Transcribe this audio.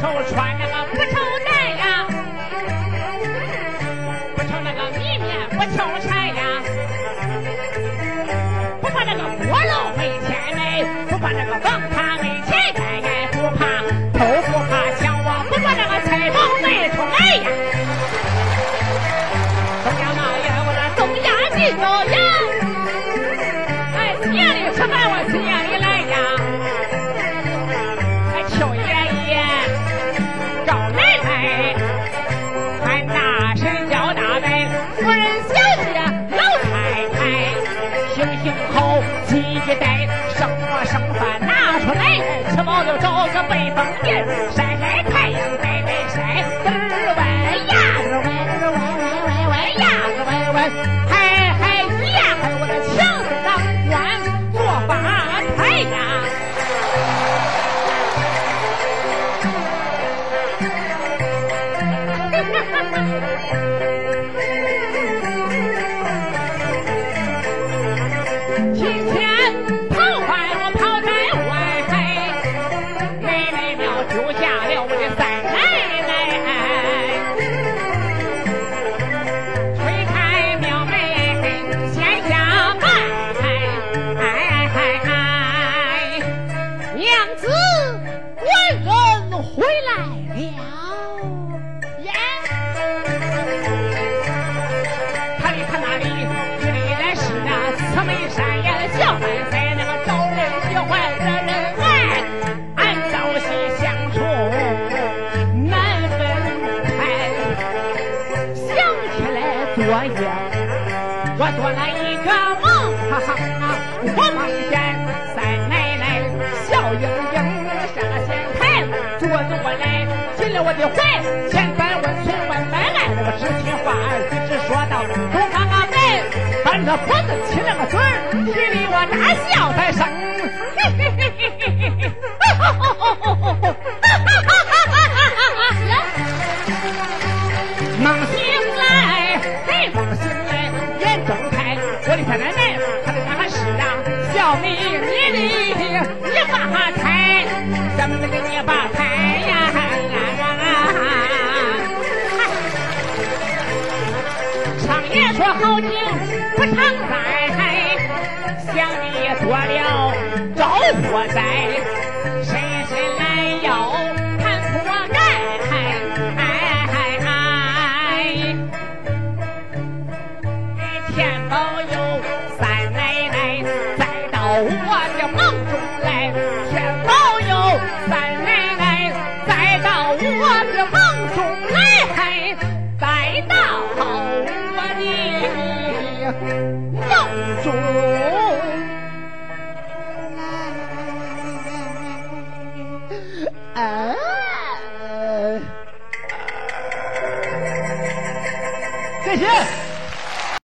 愁穿那个不愁难呀，不愁那个米面不愁柴呀，不怕那个锅炉没钱买，不怕那个房塔赵奶奶，还大婶叫大伯，夫人小姐、老太太，行行好，记一代，眉山眼小半腮，那个招人喜欢惹人爱，俺朝夕相处难分开。想起来昨夜我做了一个梦，哈哈！我梦见三奶奶笑盈盈上了仙台，坐着过来进了我的怀，千般温存万般爱，那个知心话儿一直说到东方啊门，翻着脖子亲了个我大笑在声，嘿嘿嘿嘿嘿嘿嘿，哈哈哈哈哈哈哈！梦醒来，哎，梦醒来，眼睁开，我的太奶奶，她的那是啊，小美你的你发财，咱们那个你发财呀！常言说好景不常在，想的多了招祸灾伸伸懒腰看破盖哎哎哎哎哎天保佑三奶奶再到我的梦中来天保佑三奶奶再到我的梦中来再到我的梦中谢谢。